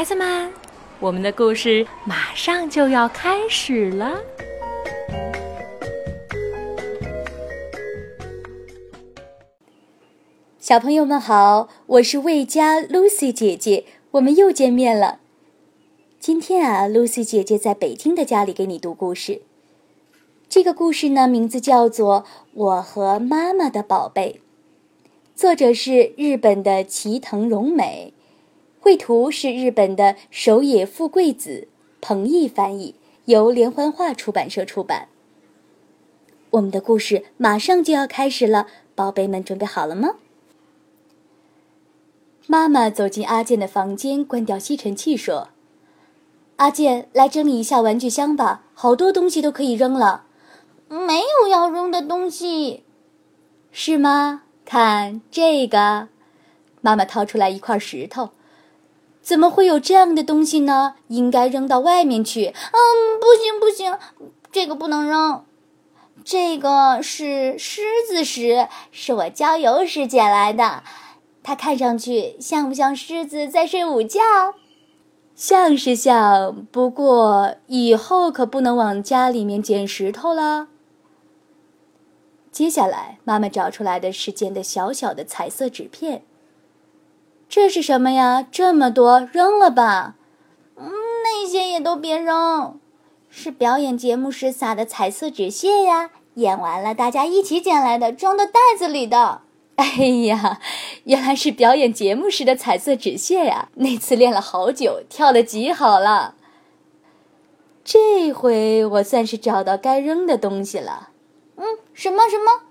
孩子们，我们的故事马上就要开始了。小朋友们好，我是魏佳 Lucy 姐姐，我们又见面了。今天啊，Lucy 姐姐在北京的家里给你读故事。这个故事呢，名字叫做《我和妈妈的宝贝》，作者是日本的齐藤荣美。绘图是日本的守野富贵子，彭毅翻译，由连环画出版社出版。我们的故事马上就要开始了，宝贝们准备好了吗？妈妈走进阿健的房间，关掉吸尘器，说：“阿健，来整理一下玩具箱吧，好多东西都可以扔了。”“没有要扔的东西。”“是吗？看这个。”妈妈掏出来一块石头。怎么会有这样的东西呢？应该扔到外面去。嗯，不行不行，这个不能扔。这个是狮子石，是我郊游时捡来的。它看上去像不像狮子在睡午觉？像是像，不过以后可不能往家里面捡石头了。接下来，妈妈找出来的是捡的小小的彩色纸片。这是什么呀？这么多，扔了吧。嗯，那些也都别扔，是表演节目时撒的彩色纸屑呀。演完了，大家一起捡来的，装到袋子里的。哎呀，原来是表演节目时的彩色纸屑呀！那次练了好久，跳的极好了。这回我算是找到该扔的东西了。嗯，什么什么？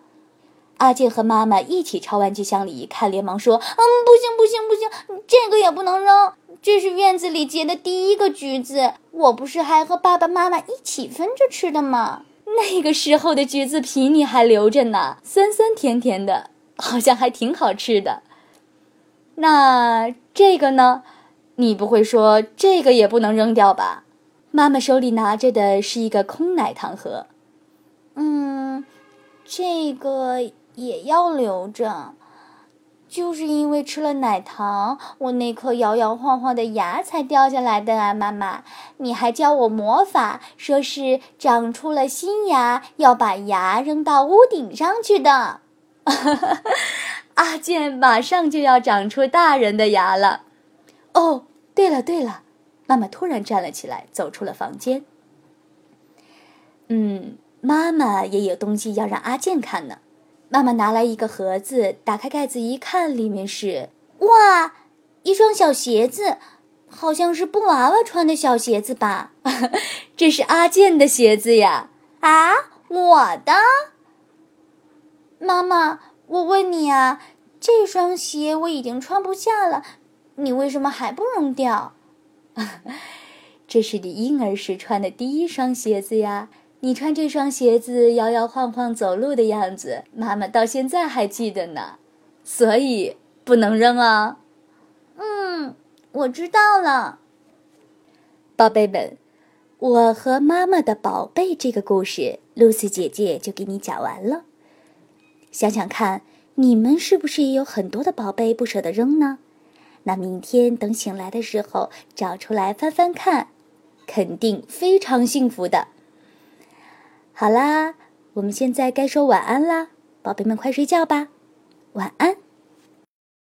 阿健和妈妈一起朝玩具箱里一看，连忙说：“嗯，不行，不行，不行，这个也不能扔。这是院子里结的第一个橘子，我不是还和爸爸妈妈一起分着吃的吗？那个时候的橘子皮你还留着呢，酸酸甜甜的，好像还挺好吃的。那这个呢？你不会说这个也不能扔掉吧？”妈妈手里拿着的是一个空奶糖盒。嗯，这个。也要留着，就是因为吃了奶糖，我那颗摇摇晃晃的牙才掉下来的啊！妈妈，你还教我魔法，说是长出了新牙要把牙扔到屋顶上去的。阿健马上就要长出大人的牙了。哦，对了对了，妈妈突然站了起来，走出了房间。嗯，妈妈也有东西要让阿健看呢。妈妈拿来一个盒子，打开盖子一看，里面是哇，一双小鞋子，好像是布娃娃穿的小鞋子吧？这是阿健的鞋子呀！啊，我的。妈妈，我问你啊，这双鞋我已经穿不下了，你为什么还不扔掉？这是你婴儿时穿的第一双鞋子呀。你穿这双鞋子摇摇晃晃走路的样子，妈妈到现在还记得呢，所以不能扔啊。嗯，我知道了。宝贝们，我和妈妈的宝贝这个故事，露丝姐姐就给你讲完了。想想看，你们是不是也有很多的宝贝不舍得扔呢？那明天等醒来的时候找出来翻翻看，肯定非常幸福的。好啦，我们现在该说晚安啦，宝贝们快睡觉吧，晚安。